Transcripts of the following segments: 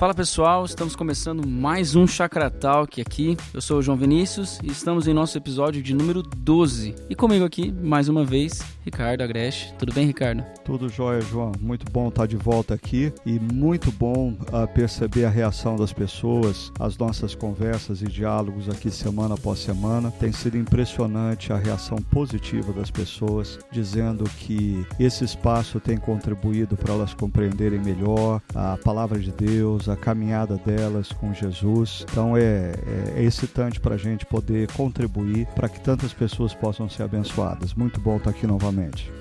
Fala pessoal, estamos começando mais um Chakra Talk aqui. Eu sou o João Vinícius e estamos em nosso episódio de número 12. E comigo aqui, mais uma vez, Ricardo Agreste. Tudo bem, Ricardo? Tudo jóia, João. Muito bom estar de volta aqui e muito bom uh, perceber a reação das pessoas, as nossas conversas e diálogos aqui semana após semana. Tem sido impressionante a reação positiva das pessoas, dizendo que esse espaço tem contribuído para elas compreenderem melhor a palavra de Deus, a caminhada delas com Jesus. Então é, é, é excitante para a gente poder contribuir para que tantas pessoas possam ser abençoadas. Muito bom estar aqui novamente.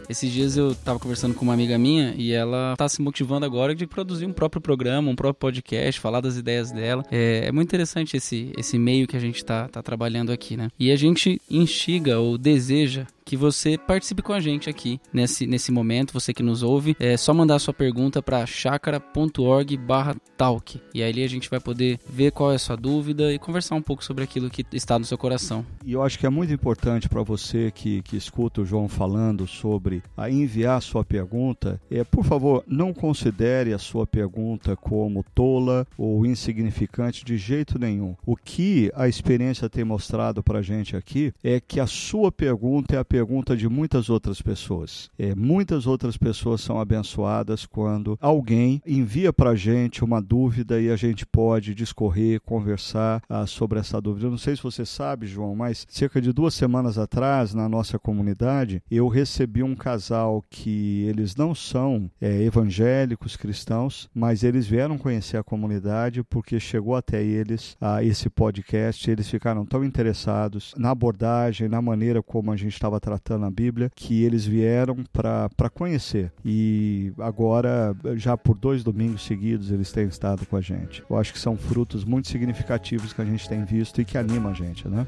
Esses dias eu estava conversando com uma amiga minha e ela está se motivando agora de produzir um próprio programa, um próprio podcast, falar das ideias dela. É, é muito interessante esse, esse meio que a gente está tá trabalhando aqui, né? E a gente instiga ou deseja que você participe com a gente aqui nesse, nesse momento, você que nos ouve. É só mandar sua pergunta para chakra.org/talk e aí a gente vai poder ver qual é a sua dúvida e conversar um pouco sobre aquilo que está no seu coração. E eu acho que é muito importante para você que, que escuta o João falando sobre a enviar sua pergunta, é por favor, não considere a sua pergunta como tola ou insignificante de jeito nenhum. O que a experiência tem mostrado para a gente aqui é que a sua pergunta é a pergunta pergunta de muitas outras pessoas. É, muitas outras pessoas são abençoadas quando alguém envia para a gente uma dúvida e a gente pode discorrer, conversar ah, sobre essa dúvida. Eu não sei se você sabe, João, mas cerca de duas semanas atrás, na nossa comunidade, eu recebi um casal que eles não são é, evangélicos cristãos, mas eles vieram conhecer a comunidade porque chegou até eles ah, esse podcast. Eles ficaram tão interessados na abordagem, na maneira como a gente estava tratando a Bíblia, que eles vieram para conhecer. E agora, já por dois domingos seguidos, eles têm estado com a gente. Eu acho que são frutos muito significativos que a gente tem visto e que anima a gente, né?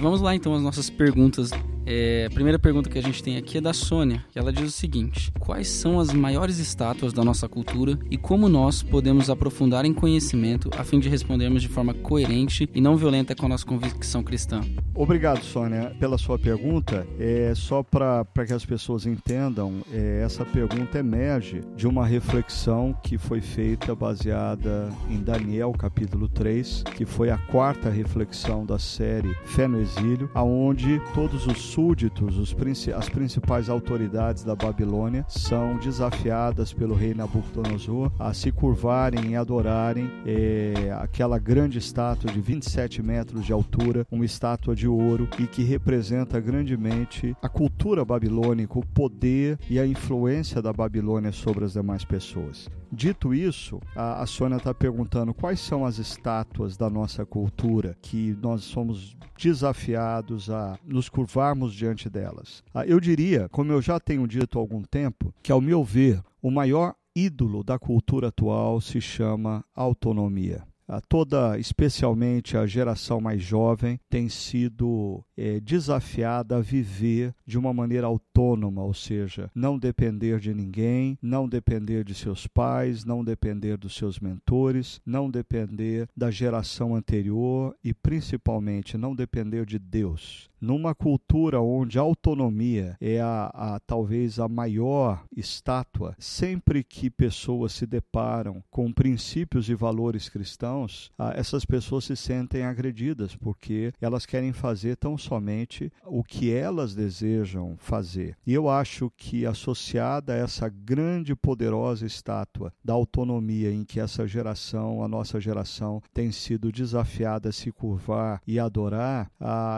Vamos lá então as nossas perguntas é, a primeira pergunta que a gente tem aqui é da Sônia, e ela diz o seguinte: Quais são as maiores estátuas da nossa cultura e como nós podemos aprofundar em conhecimento a fim de respondermos de forma coerente e não violenta com a nossa convicção cristã? Obrigado, Sônia, pela sua pergunta. É só para que as pessoas entendam, é, essa pergunta emerge de uma reflexão que foi feita baseada em Daniel capítulo 3, que foi a quarta reflexão da série Fé no Exílio, aonde todos os súditos, os, as principais autoridades da Babilônia, são desafiadas pelo rei Nabucodonosor a se curvarem e adorarem é, aquela grande estátua de 27 metros de altura, uma estátua de ouro e que representa grandemente a cultura babilônica, o poder e a influência da Babilônia sobre as demais pessoas. Dito isso, a, a Sônia está perguntando quais são as estátuas da nossa cultura que nós somos desafiados a nos curvarmos diante delas. Ah, eu diria, como eu já tenho dito há algum tempo, que ao meu ver, o maior ídolo da cultura atual se chama autonomia. Toda, especialmente a geração mais jovem, tem sido é, desafiada a viver de uma maneira autônoma, ou seja, não depender de ninguém, não depender de seus pais, não depender dos seus mentores, não depender da geração anterior e principalmente não depender de Deus. Numa cultura onde a autonomia é a, a talvez a maior estátua, sempre que pessoas se deparam com princípios e valores cristãos, essas pessoas se sentem agredidas porque elas querem fazer tão somente o que elas desejam fazer. E eu acho que associada a essa grande poderosa estátua da autonomia em que essa geração, a nossa geração, tem sido desafiada a se curvar e adorar,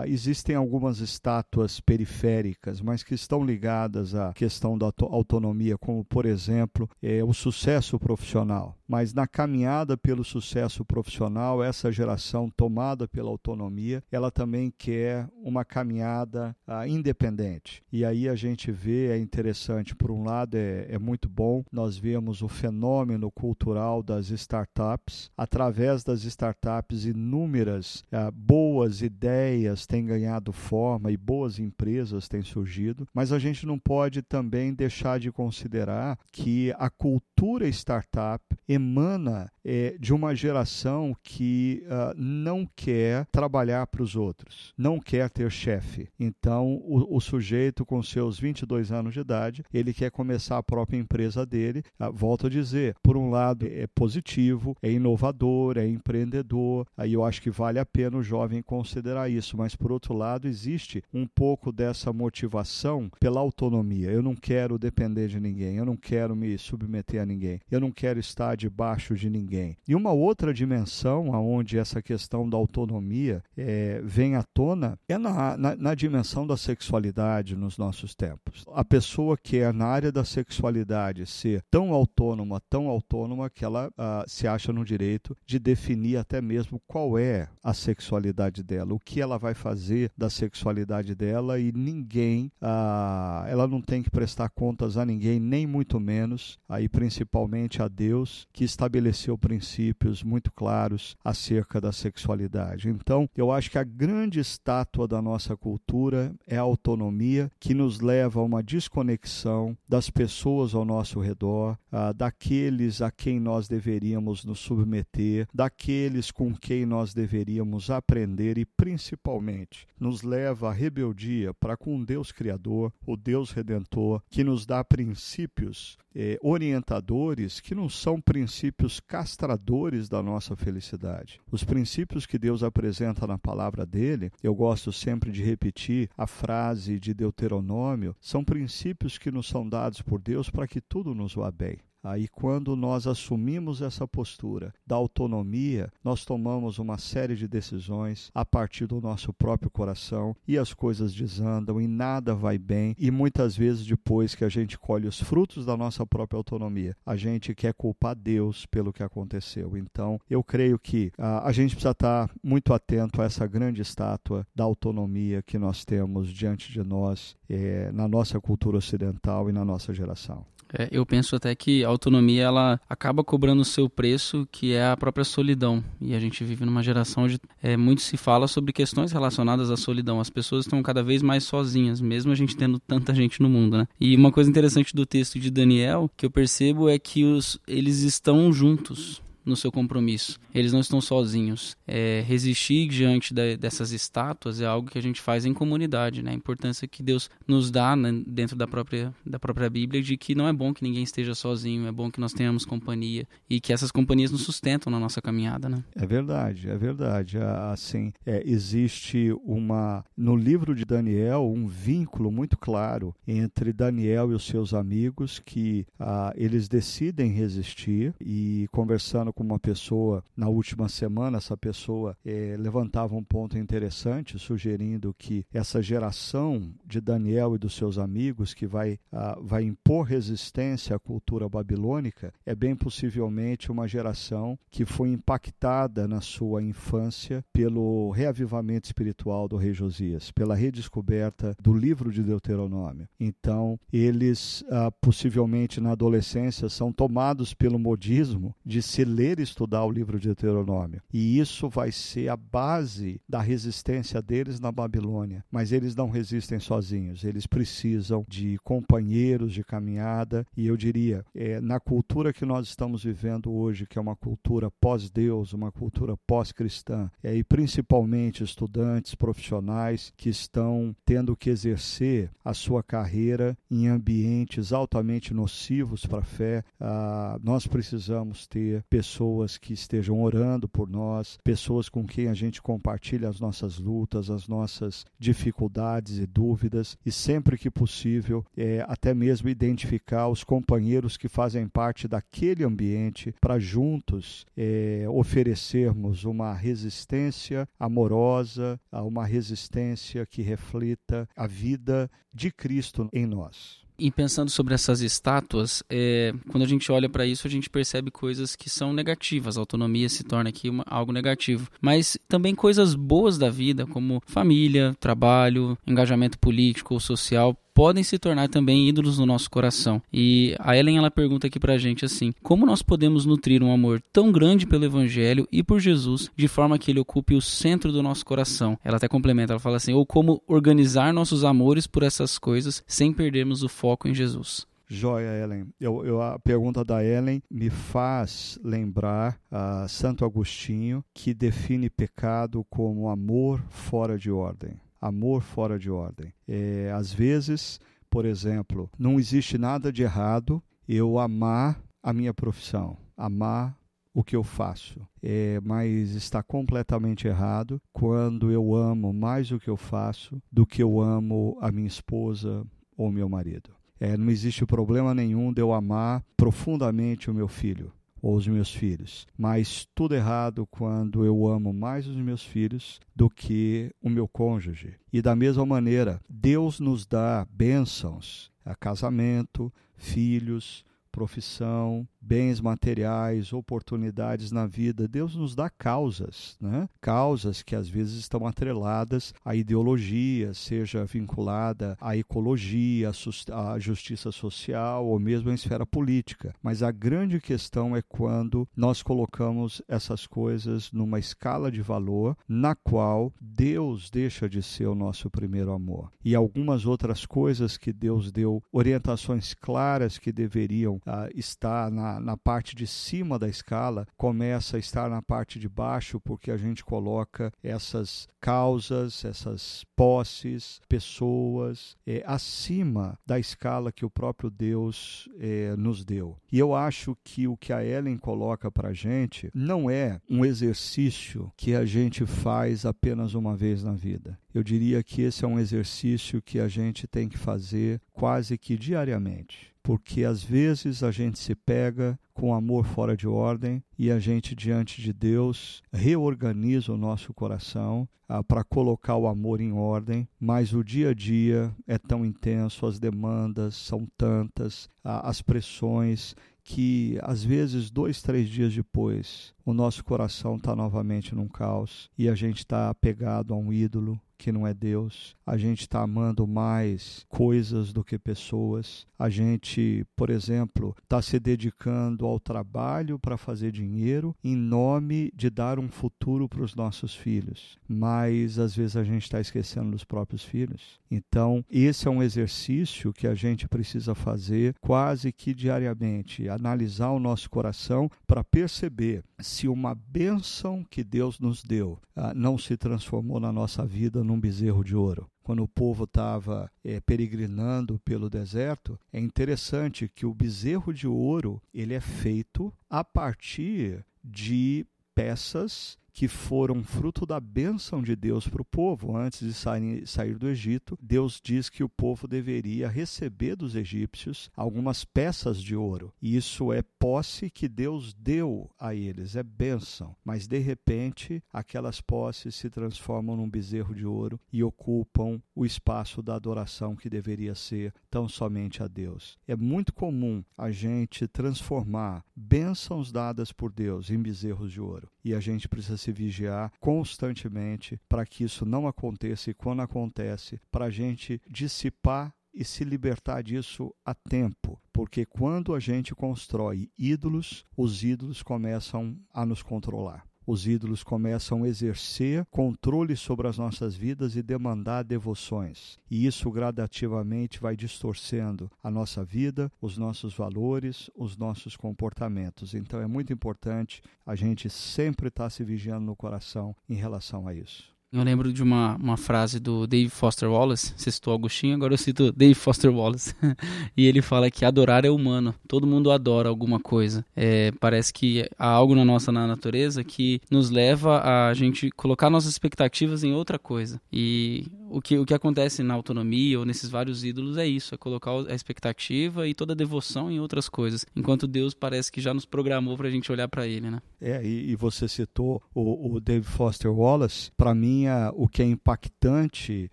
existem algumas estátuas periféricas, mas que estão ligadas à questão da autonomia, como por exemplo é, o sucesso profissional. Mas na caminhada pelo sucesso profissional, essa geração tomada pela autonomia, ela também quer uma caminhada uh, independente. E aí a gente vê, é interessante, por um lado é, é muito bom, nós vemos o fenômeno cultural das startups. Através das startups, inúmeras uh, boas ideias têm ganhado forma e boas empresas têm surgido, mas a gente não pode também deixar de considerar que a cultura startup emana é, de uma geração que uh, não quer trabalhar para os outros, não quer ter chefe. Então, o, o, sujeito com seus 22 anos de idade, ele quer começar a própria empresa dele. Uh, volto a dizer, por um lado é positivo, é inovador, é empreendedor. Aí eu acho que vale a pena o jovem considerar isso. Mas por outro lado, existe um pouco dessa motivação pela autonomia. Eu não quero depender de ninguém, eu não quero me submeter a ninguém, eu não quero estar debaixo de ninguém. E uma outra dimensão aonde essa questão da autonomia é, vem à tona é na, na, na, dimensão da sexualidade nos nossos tempos. A pessoa quer, na área da sexualidade, ser tão autônoma, tão autônoma, que ela ah, se acha no direito de definir até mesmo qual é a sexualidade dela, o que ela vai fazer da sexualidade dela e ninguém, ah, ela não tem que prestar contas a ninguém, nem muito menos, aí principalmente a Deus, que estabeleceu princípios muito claros acerca da sexualidade. Então, eu acho que a grande estátua da nossa cultura é a autonomia, que nos leva a uma desconexão das pessoas ao nosso redor, ah, daqueles a quem nós deveríamos nos submeter, daqueles com quem nós deveríamos aprender e, principalmente, nos leva à rebeldia para com Deus Criador, o Deus Redentor, que nos dá princípios eh, orientadores que não são princípios castradores da nossa felicidade. Os princípios que Deus apresenta na palavra dele, eu gosto sempre de repetir a frase de Deuteronômio, são princípios que nos são dados por Deus para que tudo nos vá bem. Aí, quando nós assumimos essa postura da autonomia, nós tomamos uma série de decisões a partir do nosso próprio coração e as coisas desandam e nada vai bem. E muitas vezes, depois que a gente colhe os frutos da nossa própria autonomia, a gente quer culpar Deus pelo que aconteceu. Então, eu creio que ah, a gente precisa estar muito atento a essa grande estátua da autonomia que nós temos diante de nós, eh, na nossa cultura ocidental e na nossa geração. É, eu penso até que a autonomia ela acaba cobrando o seu preço, que é a própria solidão. E a gente vive numa geração onde é, muito se fala sobre questões relacionadas à solidão. As pessoas estão cada vez mais sozinhas, mesmo a gente tendo tanta gente no mundo, né? E uma coisa interessante do texto de Daniel que eu percebo é que os, eles estão juntos no seu compromisso. Eles não estão sozinhos. É, resistir diante da, dessas estátuas é algo que a gente faz em comunidade, né? A importância que Deus nos dá né, dentro da própria, da própria Bíblia de que não é bom que ninguém esteja sozinho, é bom que nós tenhamos companhia e que essas companhias nos sustentam na nossa caminhada, né? É verdade, é verdade. Assim, é, existe uma no livro de Daniel um vínculo muito claro entre Daniel e os seus amigos que ah, eles decidem resistir e conversando com uma pessoa na última semana, essa pessoa é, levantava um ponto interessante, sugerindo que essa geração de Daniel e dos seus amigos, que vai, ah, vai impor resistência à cultura babilônica, é bem possivelmente uma geração que foi impactada na sua infância pelo reavivamento espiritual do rei Josias, pela redescoberta do livro de Deuteronômio. Então, eles ah, possivelmente na adolescência são tomados pelo modismo de se ler e estudar o livro de Deuteronômio. E isso vai ser a base da resistência deles na Babilônia. Mas eles não resistem sozinhos, eles precisam de companheiros de caminhada. E eu diria, é, na cultura que nós estamos vivendo hoje, que é uma cultura pós-Deus, uma cultura pós-cristã, é, e principalmente estudantes profissionais que estão tendo que exercer a sua carreira em ambientes altamente nocivos para a fé, ah, nós precisamos ter pessoas pessoas que estejam orando por nós, pessoas com quem a gente compartilha as nossas lutas, as nossas dificuldades e dúvidas, e sempre que possível, é, até mesmo identificar os companheiros que fazem parte daquele ambiente para juntos é, oferecermos uma resistência amorosa, uma resistência que reflita a vida de Cristo em nós. E pensando sobre essas estátuas, é, quando a gente olha para isso, a gente percebe coisas que são negativas. A autonomia se torna aqui uma, algo negativo. Mas também coisas boas da vida, como família, trabalho, engajamento político ou social, podem se tornar também ídolos no nosso coração. E a Ellen ela pergunta aqui pra gente assim: como nós podemos nutrir um amor tão grande pelo evangelho e por Jesus de forma que ele ocupe o centro do nosso coração? Ela até complementa, ela fala assim: ou como organizar nossos amores por essas coisas sem perdermos o foco em Jesus. Joia, Ellen. Eu, eu, a pergunta da Ellen me faz lembrar a Santo Agostinho, que define pecado como amor fora de ordem. Amor fora de ordem. É, às vezes, por exemplo, não existe nada de errado eu amar a minha profissão, amar o que eu faço. É, mas está completamente errado quando eu amo mais o que eu faço do que eu amo a minha esposa ou meu marido. É, não existe problema nenhum de eu amar profundamente o meu filho ou os meus filhos, mas tudo errado quando eu amo mais os meus filhos do que o meu cônjuge. E da mesma maneira, Deus nos dá bênçãos, a casamento, filhos, profissão, bens materiais, oportunidades na vida. Deus nos dá causas, né? Causas que às vezes estão atreladas à ideologia, seja vinculada à ecologia, à justiça social ou mesmo à esfera política. Mas a grande questão é quando nós colocamos essas coisas numa escala de valor na qual Deus deixa de ser o nosso primeiro amor. E algumas outras coisas que Deus deu orientações claras que deveriam uh, estar na na, parte de cima da escala começa a estar na parte de baixo, porque a gente coloca essas causas, essas posses, pessoas é, acima da escala que o próprio Deus é, nos deu. E eu acho que o que a Ellen coloca para a gente não é um exercício que a gente faz apenas uma vez na vida. Eu diria que esse é um exercício que a gente tem que fazer quase que diariamente porque às vezes a gente se pega com amor fora de ordem e a gente, diante de Deus, reorganiza o nosso coração ah, para colocar o amor em ordem, mas o dia a dia é tão intenso, as demandas são tantas, ah, as pressões, que às vezes dois, três dias depois o nosso coração está novamente num caos e a gente está apegado a um ídolo que não é Deus. A gente está amando mais coisas do que pessoas. A gente, por exemplo, está se dedicando ao trabalho para fazer dinheiro em nome de dar um futuro para os nossos filhos. Mas às vezes a gente está esquecendo dos próprios filhos. Então, esse é um exercício que a gente precisa fazer quase que diariamente analisar o nosso coração para perceber se uma bênção que Deus nos deu ah, não se transformou na nossa vida num bezerro de ouro. Quando o povo estava é, peregrinando pelo deserto, é interessante que o bezerro de ouro ele é feito a partir de peças que foram fruto da bênção de Deus para o povo. Antes de sair, sair do Egito, Deus diz que o povo deveria receber dos egípcios algumas peças de ouro. E isso é posse que Deus deu a eles, é bênção. Mas de repente, aquelas posses se transformam num bezerro de ouro e ocupam o espaço da adoração que deveria ser tão somente a Deus. É muito comum a gente transformar bênçãos dadas por Deus em bezerros de ouro. E a gente precisa se vigiar constantemente para que isso não aconteça e quando acontece, para a gente dissipar e se libertar disso a tempo, porque quando a gente constrói ídolos, os ídolos começam a nos controlar os ídolos começam a exercer controle sobre as nossas vidas e demandar devoções. E isso gradativamente vai distorcendo a nossa vida, os nossos valores, os nossos comportamentos. Então é muito importante a gente sempre estar tá se vigiando no coração em relação a isso. Eu lembro de uma, uma frase do Dave Foster Wallace, você citou Agostinho, agora eu cito Dave Foster Wallace. e ele fala que adorar é humano, todo mundo adora alguma coisa. É, parece que há algo na nossa na natureza que nos leva a gente colocar nossas expectativas em outra coisa. E o que, o que acontece na autonomia ou nesses vários ídolos é isso, é colocar a expectativa e toda a devoção em outras coisas, enquanto Deus parece que já nos programou para a gente olhar para Ele, né? É, e, e você citou o, o Dave Foster Wallace, para mim a, o que é impactante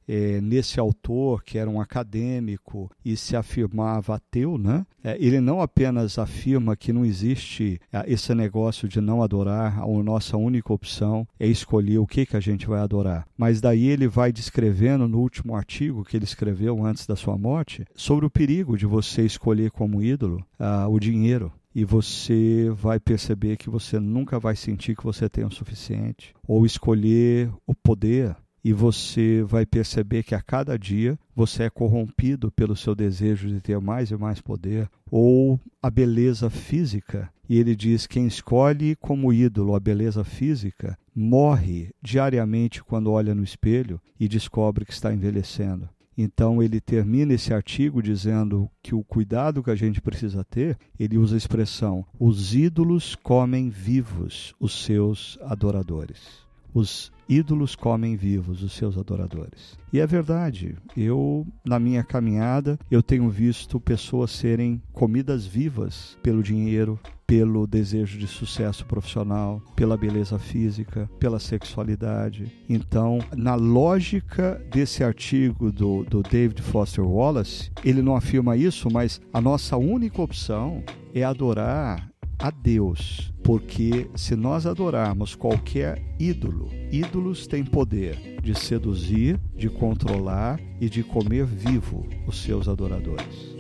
é, nesse autor, que era um acadêmico e se afirmava ateu, né? É, ele não apenas afirma que não existe é, esse negócio de não adorar, a nossa única opção é escolher o que, que a gente vai adorar, mas daí ele vai descrever escrevendo no último artigo que ele escreveu antes da sua morte sobre o perigo de você escolher como ídolo uh, o dinheiro. E você vai perceber que você nunca vai sentir que você tem o suficiente ou escolher o poder e você vai perceber que a cada dia você é corrompido pelo seu desejo de ter mais e mais poder, ou a beleza física. E ele diz: quem escolhe como ídolo a beleza física morre diariamente quando olha no espelho e descobre que está envelhecendo. Então ele termina esse artigo dizendo que o cuidado que a gente precisa ter, ele usa a expressão: os ídolos comem vivos os seus adoradores. Os ídolos comem vivos os seus adoradores. E é verdade. Eu, na minha caminhada, eu tenho visto pessoas serem comidas vivas pelo dinheiro, pelo desejo de sucesso profissional, pela beleza física, pela sexualidade. Então, na lógica desse artigo do, do David Foster Wallace, ele não afirma isso, mas a nossa única opção é adorar a Deus, porque se nós adorarmos qualquer ídolo, ídolos têm poder de seduzir, de controlar e de comer vivo os seus adoradores.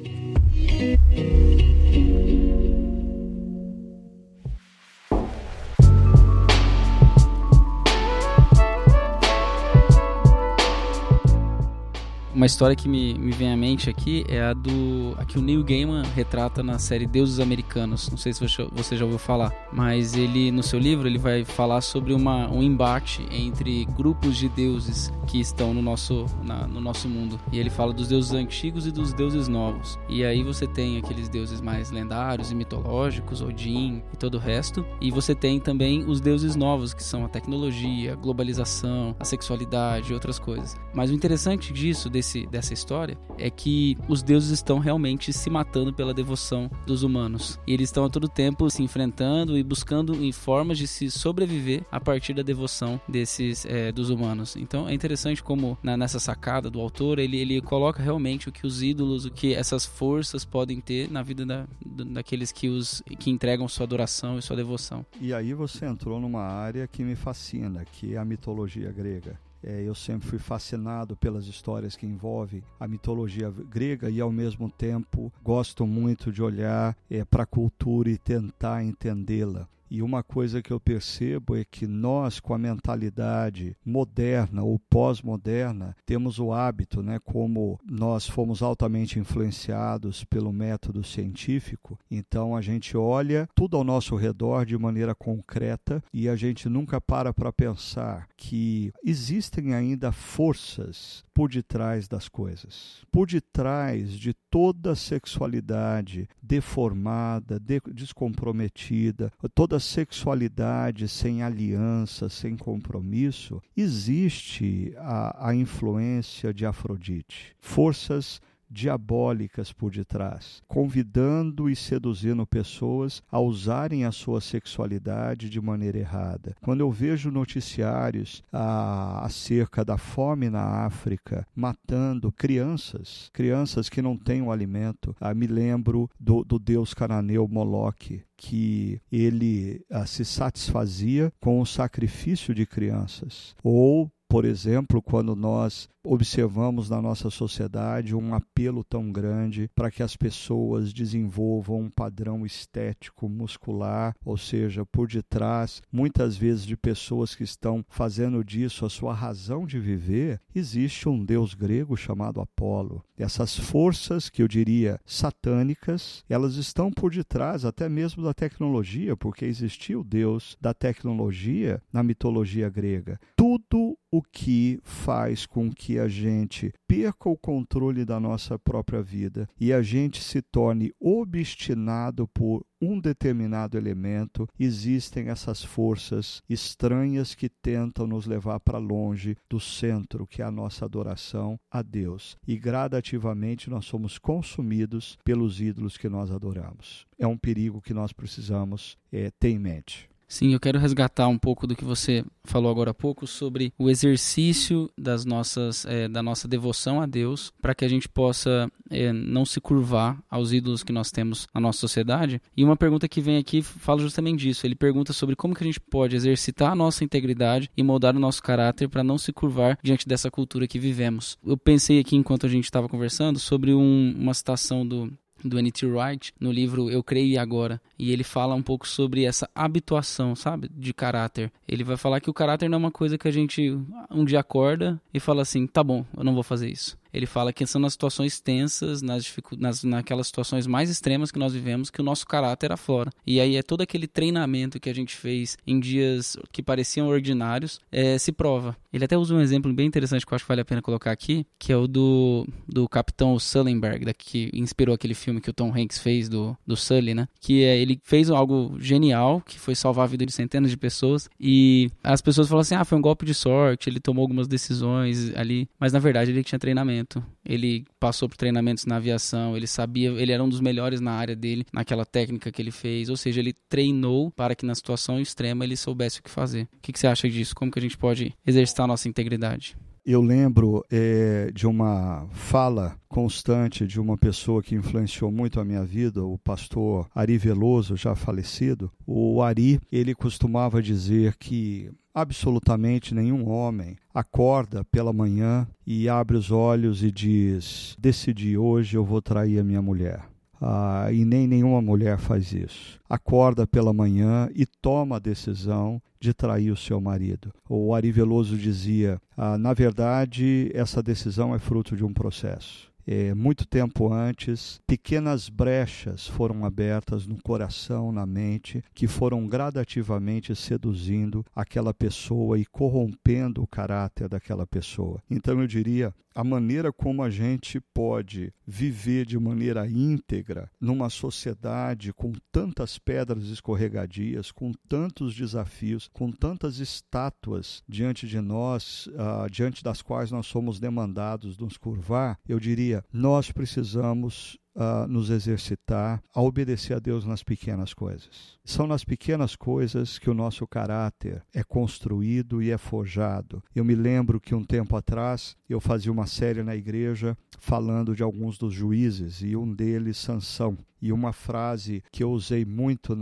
Uma história que me, me vem à mente aqui é a do. a que o Neil Gaiman retrata na série Deuses Americanos. Não sei se você, já ouviu falar, mas ele, no seu livro, ele vai falar sobre uma, um embate entre grupos de deuses que estão no nosso, na, no nosso mundo. E ele fala dos deuses antigos e dos deuses novos. E aí você tem aqueles deuses mais lendários e mitológicos, Odin e todo o resto. E você tem também os deuses novos, que são a tecnologia, a globalização, a sexualidade e outras coisas. Mas o interessante disso, desse dessa história é que os deuses estão realmente se matando pela devoção dos humanos. E eles estão a todo tempo se enfrentando e buscando formas de se sobreviver a partir da devoção desses é, dos humanos. Então é interessante como na, nessa sacada do autor ele, ele coloca realmente o que os ídolos, o que essas forças podem ter na vida da, daqueles que os que entregam sua adoração e sua devoção. E aí você entrou numa área que me fascina, que é a mitologia grega. É, eu sempre fui fascinado pelas histórias que envolvem a mitologia grega e, ao mesmo tempo, gosto muito de olhar é, para a cultura e tentar entendê-la. E uma coisa que eu percebo é que nós, com a mentalidade moderna ou pós-moderna, temos o hábito, né, como nós fomos altamente influenciados pelo método científico, então a gente olha tudo ao nosso redor de maneira concreta e a gente nunca para para pensar que existem ainda forças por detrás das coisas, por detrás de toda sexualidade deformada, de, descomprometida, toda sexualidade sem aliança, sem compromisso, existe a, a influência de Afrodite. Forças diabólicas por detrás, convidando e seduzindo pessoas a usarem a sua sexualidade de maneira errada. Quando eu vejo noticiários ah, acerca da fome na África, matando crianças, crianças que não têm o alimento, ah, me lembro do, do deus cananeu Moloque, que ele ah, se satisfazia com o sacrifício de crianças, ou por exemplo, quando nós observamos na nossa sociedade um apelo tão grande para que as pessoas desenvolvam um padrão estético muscular, ou seja, por detrás, muitas vezes de pessoas que estão fazendo disso a sua razão de viver, existe um deus grego chamado Apolo. Essas forças, que eu diria satânicas, elas estão por detrás até mesmo da tecnologia, porque existia o deus da tecnologia na mitologia grega. Tudo que faz com que a gente perca o controle da nossa própria vida e a gente se torne obstinado por um determinado elemento, existem essas forças estranhas que tentam nos levar para longe do centro, que é a nossa adoração a Deus. E gradativamente nós somos consumidos pelos ídolos que nós adoramos. É um perigo que nós precisamos é, ter em mente. Sim, eu quero resgatar um pouco do que você falou agora há pouco sobre o exercício das nossas, é, da nossa devoção a Deus, para que a gente possa é, não se curvar aos ídolos que nós temos na nossa sociedade. E uma pergunta que vem aqui fala justamente disso. Ele pergunta sobre como que a gente pode exercitar a nossa integridade e moldar o nosso caráter para não se curvar diante dessa cultura que vivemos. Eu pensei aqui enquanto a gente estava conversando sobre um, uma citação do do N.T. Wright no livro Eu Creio e Agora. E ele fala um pouco sobre essa habituação, sabe, de caráter. Ele vai falar que o caráter não é uma coisa que a gente um dia acorda e fala assim, tá bom, eu não vou fazer isso ele fala que são nas situações tensas, nas, nas naquelas situações mais extremas que nós vivemos, que o nosso caráter aflora. E aí é todo aquele treinamento que a gente fez em dias que pareciam ordinários, é, se prova. Ele até usa um exemplo bem interessante que eu acho que vale a pena colocar aqui, que é o do, do capitão Sullenberg, que inspirou aquele filme que o Tom Hanks fez do, do Sully, né? Que é, ele fez algo genial, que foi salvar a vida de centenas de pessoas, e as pessoas falam assim, ah, foi um golpe de sorte, ele tomou algumas decisões ali, mas na verdade ele tinha treinamento ele passou por treinamentos na aviação, ele sabia, ele era um dos melhores na área dele, naquela técnica que ele fez, ou seja, ele treinou para que na situação extrema ele soubesse o que fazer. O que, que você acha disso? Como que a gente pode exercitar a nossa integridade? Eu lembro é, de uma fala constante de uma pessoa que influenciou muito a minha vida, o pastor Ari Veloso, já falecido. O Ari, ele costumava dizer que absolutamente nenhum homem acorda pela manhã e abre os olhos e diz: Decidi hoje eu vou trair a minha mulher. Ah, e nem nenhuma mulher faz isso. Acorda pela manhã e toma a decisão de trair o seu marido. O Ari Veloso dizia: ah, na verdade, essa decisão é fruto de um processo. É, muito tempo antes, pequenas brechas foram abertas no coração, na mente, que foram gradativamente seduzindo aquela pessoa e corrompendo o caráter daquela pessoa. Então eu diria, a maneira como a gente pode viver de maneira íntegra numa sociedade com tantas pedras escorregadias, com tantos desafios, com tantas estátuas diante de nós, uh, diante das quais nós somos demandados nos curvar, eu diria, nós precisamos uh, nos exercitar a obedecer a Deus nas pequenas coisas. São nas pequenas coisas que o nosso caráter é construído e é forjado. Eu me lembro que um tempo atrás eu fazia uma série na igreja falando de alguns dos juízes e um deles, Sansão. E uma frase que eu usei muito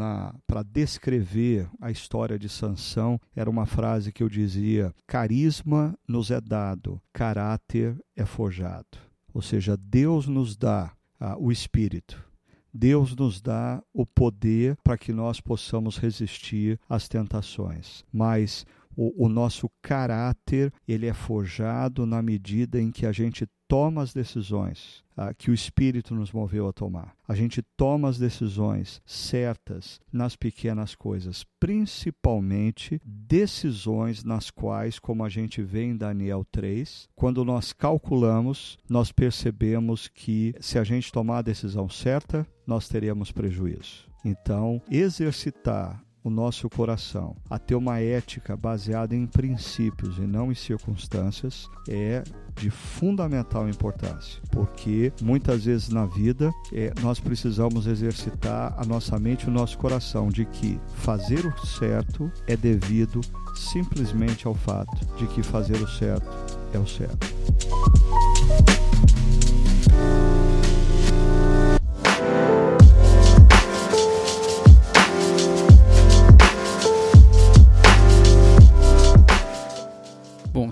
para descrever a história de Sansão era uma frase que eu dizia: carisma nos é dado, caráter é forjado. Ou seja, Deus nos dá ah, o Espírito. Deus nos dá o poder para que nós possamos resistir às tentações. Mas o, o, nosso caráter ele é forjado na medida em que a gente toma as decisões ah, que o Espírito nos moveu a tomar. A gente toma as decisões certas nas pequenas coisas, principalmente decisões nas quais, como a gente vê em Daniel 3, quando nós calculamos, nós percebemos que se a gente tomar a decisão certa, nós teremos prejuízo. Então, exercitar o nosso coração a ter uma ética baseada em princípios e não em circunstâncias é de fundamental importância, porque muitas vezes na vida é, nós precisamos exercitar a nossa mente e o nosso coração de que fazer o certo é devido simplesmente ao fato de que fazer o certo é o certo.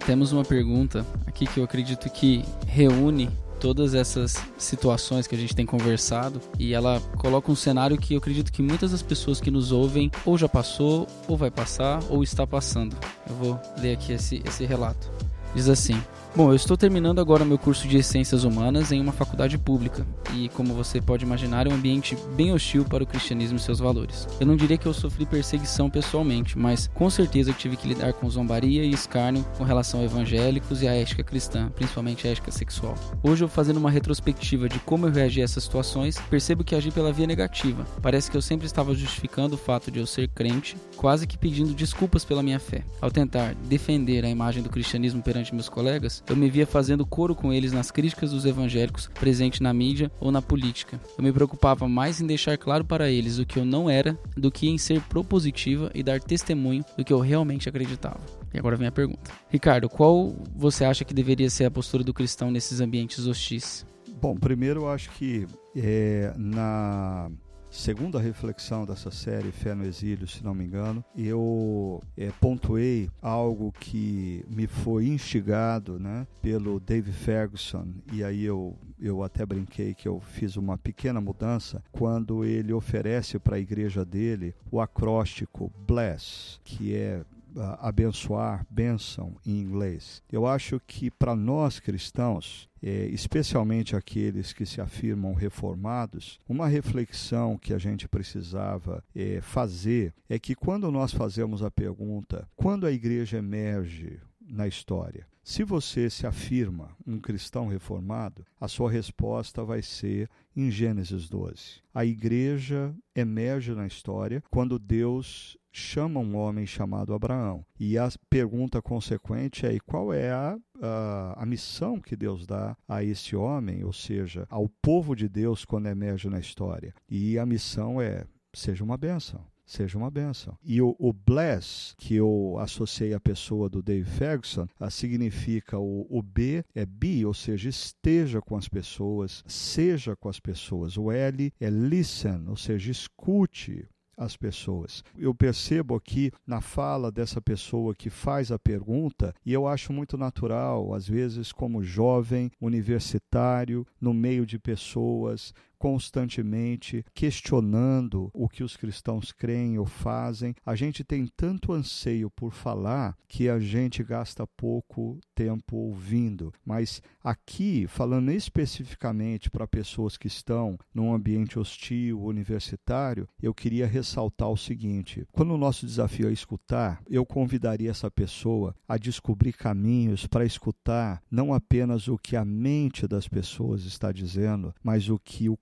Temos uma pergunta aqui que eu acredito que reúne todas essas situações que a gente tem conversado e ela coloca um cenário que eu acredito que muitas das pessoas que nos ouvem ou já passou, ou vai passar, ou está passando. Eu vou ler aqui esse, esse relato. Diz assim: Bom, eu estou terminando agora meu curso de Ciências Humanas em uma faculdade pública e, como você pode imaginar, é um ambiente bem hostil para o cristianismo e seus valores. Eu não diria que eu sofri perseguição pessoalmente, mas com certeza eu tive que lidar com zombaria e escárnio com relação a evangélicos e a ética cristã, principalmente a ética sexual. Hoje, eu fazendo uma retrospectiva de como eu reagi a essas situações, percebo que agi pela via negativa. Parece que eu sempre estava justificando o fato de eu ser crente, quase que pedindo desculpas pela minha fé. Ao tentar defender a imagem do cristianismo perante meus colegas, eu me via fazendo coro com eles nas críticas dos evangélicos presentes na mídia ou na política. Eu me preocupava mais em deixar claro para eles o que eu não era do que em ser propositiva e dar testemunho do que eu realmente acreditava. E agora vem a pergunta. Ricardo, qual você acha que deveria ser a postura do cristão nesses ambientes hostis? Bom, primeiro eu acho que é, na segunda reflexão dessa série, Fé no Exílio, se não me engano, eu é, pontuei algo que me foi instigado né, pelo Dave Ferguson, e aí eu, eu até brinquei que eu fiz uma pequena mudança quando ele oferece para a igreja dele o acróstico bless, que é uh, abençoar, bênção em inglês. Eu acho que para nós cristãos, é, especialmente aqueles que se afirmam reformados, uma reflexão que a gente precisava é, fazer é que quando nós fazemos a pergunta, quando a igreja emerge na história, se você se afirma um cristão reformado, a sua resposta vai ser em Gênesis 12. A igreja emerge na história quando Deus chama um homem chamado Abraão. E a pergunta consequente é: qual é a, a, a, missão que Deus dá a esse homem, ou seja, ao povo de Deus quando emerge na história? E a missão é: seja uma bênção seja uma benção. E o, o, bless, que eu associei à pessoa do Dave Ferguson, a, significa o, o B é be, ou seja, esteja com as pessoas, seja com as pessoas. O L é listen, ou seja, escute as pessoas. Eu percebo aqui na fala dessa pessoa que faz a pergunta, e eu acho muito natural, às vezes, como jovem universitário, no meio de pessoas constantemente questionando o que os cristãos creem ou fazem. A gente tem tanto anseio por falar que a gente gasta pouco tempo ouvindo. Mas aqui, falando especificamente para pessoas que estão num ambiente hostil, universitário, eu queria ressaltar o seguinte: quando o nosso desafio é escutar, eu convidaria essa pessoa a descobrir caminhos para escutar não apenas o que a mente das pessoas está dizendo, mas o que o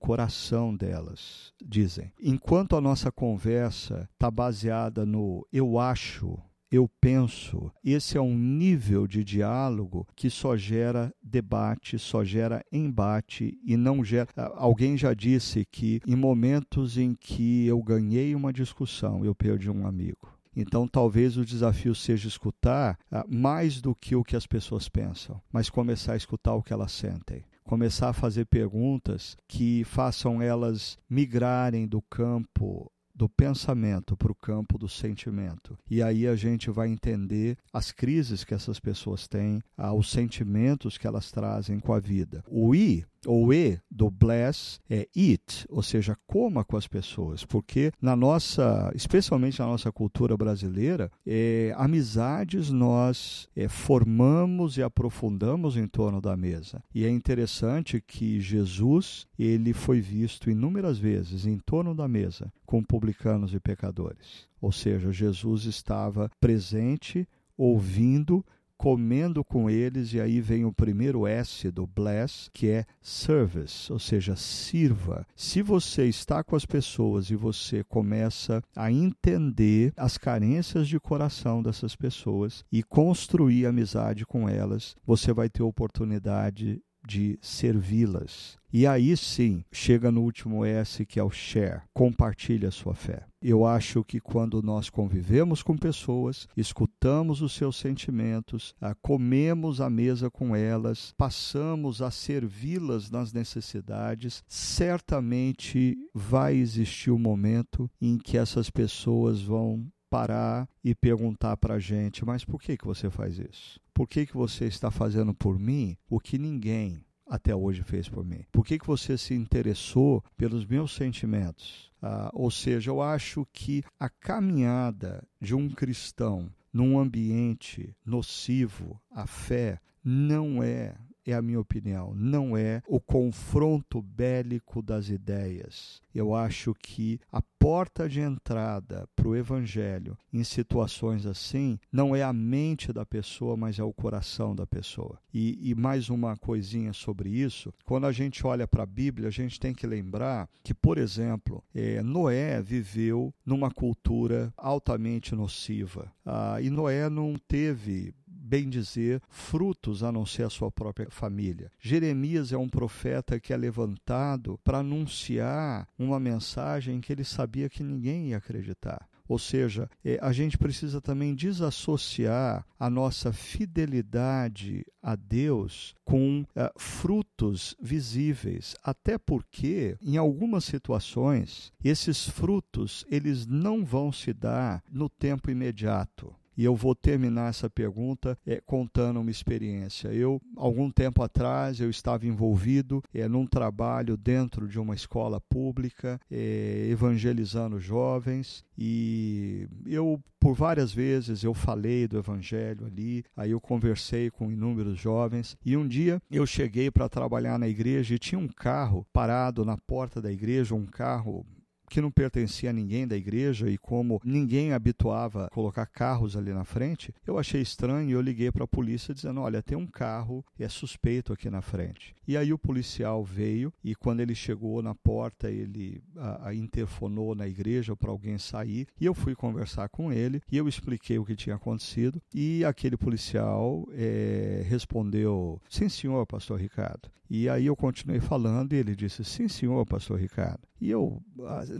delas dizem. Enquanto a nossa conversa está baseada no eu acho, eu penso. Esse é um nível de diálogo que só gera debate, só gera embate e não gera. Alguém já disse que em momentos em que eu ganhei uma discussão, eu perdi um amigo. Então, talvez o desafio seja escutar mais do que o que as pessoas pensam, mas começar a escutar o que elas sentem começar a fazer perguntas que façam elas migrarem do campo do pensamento para o campo do sentimento. E aí a gente vai entender as crises que essas pessoas têm, ah, os sentimentos que elas trazem com a vida. O I ou E do bless é eat, ou seja, coma com as pessoas, porque na nossa, especialmente na nossa cultura brasileira, é, amizades nós é, formamos e aprofundamos em torno da mesa. E é interessante que Jesus ele foi visto inúmeras vezes em torno da mesa com publicanos e pecadores. Ou seja, Jesus estava presente, ouvindo, comendo com eles, e aí vem o primeiro S do bless, que é service, ou seja, sirva. Se você está com as pessoas e você começa a entender as carências de coração dessas pessoas e construir amizade com elas, você vai ter oportunidade de servi-las. E aí sim, chega no último S que é o share, compartilha a sua fé. Eu acho que quando nós convivemos com pessoas, escutamos os seus sentimentos, ah, comemos a mesa com elas, passamos a servi-las nas necessidades, certamente vai existir um momento em que essas pessoas vão parar e perguntar para a gente: mas por que, que você faz isso? Por que, que você está fazendo por mim o que ninguém até hoje fez por mim? Por que, que você se interessou pelos meus sentimentos? Ah, ou seja, eu acho que a caminhada de um cristão num ambiente nocivo à fé não é é a minha opinião, não é o confronto bélico das ideias. Eu acho que a porta de entrada para o evangelho em situações assim não é a mente da pessoa, mas é o coração da pessoa. E, e mais uma coisinha sobre isso: quando a gente olha para a Bíblia, a gente tem que lembrar que, por exemplo, é, Noé viveu numa cultura altamente nociva. Ah, e Noé não teve bem dizer, frutos a não ser a sua própria família. Jeremias é um profeta que é levantado para anunciar uma mensagem que ele sabia que ninguém ia acreditar. Ou seja, é, a gente precisa também desassociar a nossa fidelidade a Deus com é, frutos visíveis, até porque em algumas situações esses frutos eles não vão se dar no tempo imediato E eu vou terminar essa pergunta é, contando uma experiência. Eu, algum tempo atrás, eu estava envolvido é, num trabalho dentro de uma escola pública, é, evangelizando jovens, e eu, por várias vezes, eu falei do evangelho ali, aí eu conversei com inúmeros jovens, e um dia eu cheguei para trabalhar na igreja e tinha um carro parado na porta da igreja, um carro que não pertencia a ninguém da igreja e como ninguém habituava colocar carros ali na frente, eu achei estranho e eu liguei para a polícia dizendo: olha, tem um carro é suspeito aqui na frente. E aí o policial veio e quando ele chegou na porta, ele a, a interfonou na igreja para alguém sair e eu fui conversar com ele e eu expliquei o que tinha acontecido e aquele policial é, respondeu: sim, senhor, pastor Ricardo. E aí eu continuei falando e ele disse: sim, senhor, pastor Ricardo. E eu,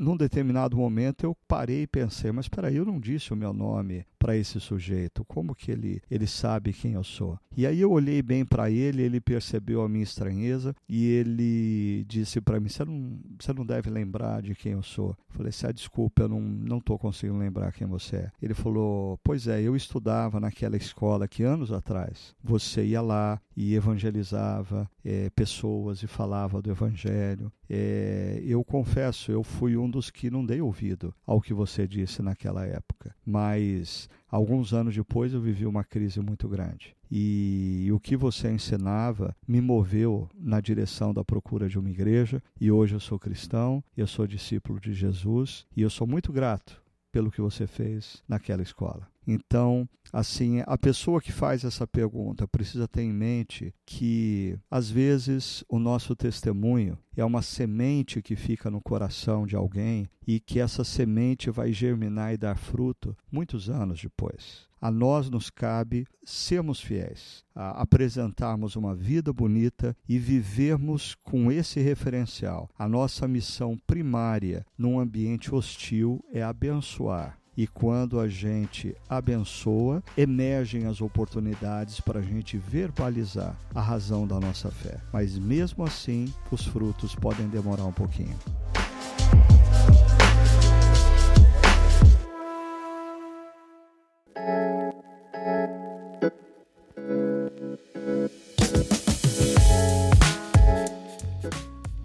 num determinado momento, eu parei e pensei, mas espera aí, eu não disse o meu nome para esse sujeito, como que ele, ele sabe quem eu sou? E aí eu olhei bem para ele, ele percebeu a minha estranheza e ele disse para mim, você não, você não deve lembrar de quem eu sou. Eu falei, ah, desculpa, eu não, não tô conseguindo lembrar quem você é. Ele falou, pois é, eu estudava naquela escola que anos atrás, você ia lá e evangelizava é, pessoas e falava do evangelho. É, eu confesso, eu fui um dos que não dei ouvido ao que você disse naquela época, mas alguns anos depois eu vivi uma crise muito grande. E, o que você ensinava me moveu na direção da procura de uma igreja, e hoje eu sou cristão, eu sou discípulo de Jesus, e eu sou muito grato pelo que você fez naquela escola. Então, assim, a pessoa que faz essa pergunta precisa ter em mente que, às vezes, o nosso testemunho é uma semente que fica no coração de alguém e que essa semente vai germinar e dar fruto muitos anos depois. A nós nos cabe sermos fiéis, apresentarmos uma vida bonita e vivermos com esse referencial. A nossa missão primária num ambiente hostil é abençoar e quando a gente abençoa, emergem as oportunidades para a gente verbalizar a razão da nossa fé. Mas mesmo assim, os frutos podem demorar um pouquinho.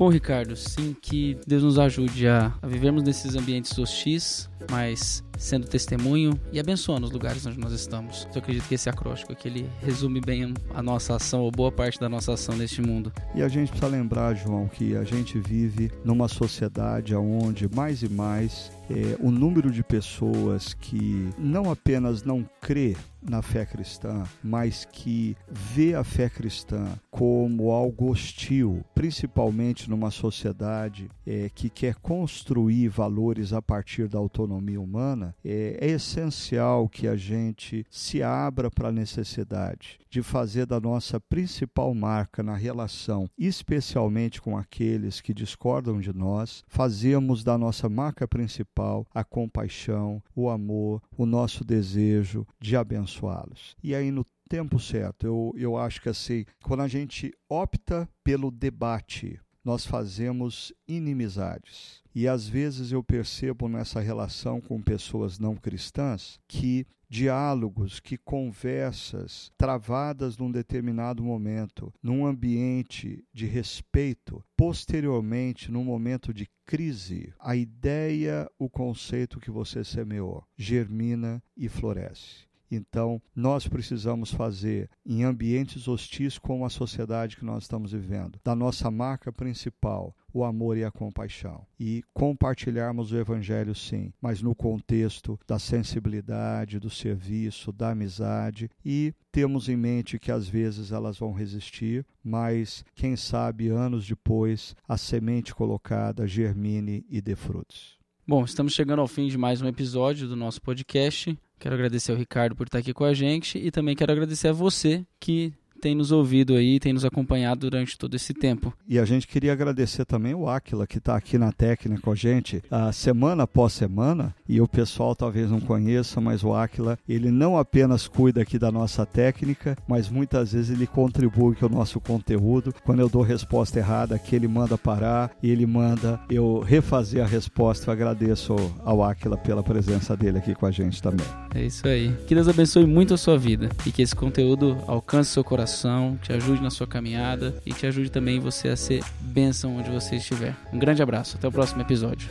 Bom, Ricardo, sim, que Deus nos ajude a, vivermos nesses ambientes hostis, mas sendo testemunho e abençoando os lugares onde nós estamos. Eu acredito que esse acróstico aqui ele resume bem a nossa ação, ou boa parte da nossa ação neste mundo. E a gente precisa lembrar, João, que a gente vive numa sociedade onde mais e mais é, o número de pessoas que não apenas não crê na fé cristã, mas que vê a fé cristã como algo hostil, principalmente numa sociedade é, que quer construir valores a partir da autonomia humana, é, é essencial que a gente se abra para a necessidade de fazer da nossa principal marca na relação, especialmente com aqueles que discordam de nós, fazemos da nossa marca principal a compaixão, o amor, o nosso desejo de abençoá-los. E aí no tempo certo, eu, eu acho que assim, quando a gente opta pelo debate, nós fazemos inimizades. E às vezes eu percebo nessa relação com pessoas não cristãs que diálogos, que conversas travadas num determinado momento, num ambiente de respeito, posteriormente, num momento de crise, a ideia, o conceito que você semeou, germina e floresce. Então, nós precisamos fazer em ambientes hostis como a sociedade que nós estamos vivendo, da nossa marca principal, o amor e a compaixão. E compartilharmos o Evangelho, sim, mas no contexto da sensibilidade, do serviço, da amizade e temos em mente que às vezes elas vão resistir, mas quem sabe anos depois a semente colocada germine e dê frutos. Bom, estamos chegando ao fim de mais um episódio do nosso podcast. Quero agradecer ao Ricardo por estar aqui com a gente e também quero agradecer a você que tem nos ouvido aí, tem nos acompanhado durante todo esse tempo. E a gente queria agradecer também o Aquila, que está aqui na técnica com a gente, a semana após semana, e o pessoal talvez não conheça, mas o Aquila, ele não apenas cuida aqui da nossa técnica, mas muitas vezes ele contribui com o nosso conteúdo. Quando eu dou resposta errada, que ele manda parar e ele manda eu refazer a resposta. Eu agradeço ao Aquila pela presença dele aqui com a gente também. É isso aí. Que Deus abençoe muito a sua vida e que esse conteúdo alcance seu coração, te ajude na sua caminhada e te ajude também você a ser bênção onde você estiver. Um grande abraço, até o próximo episódio.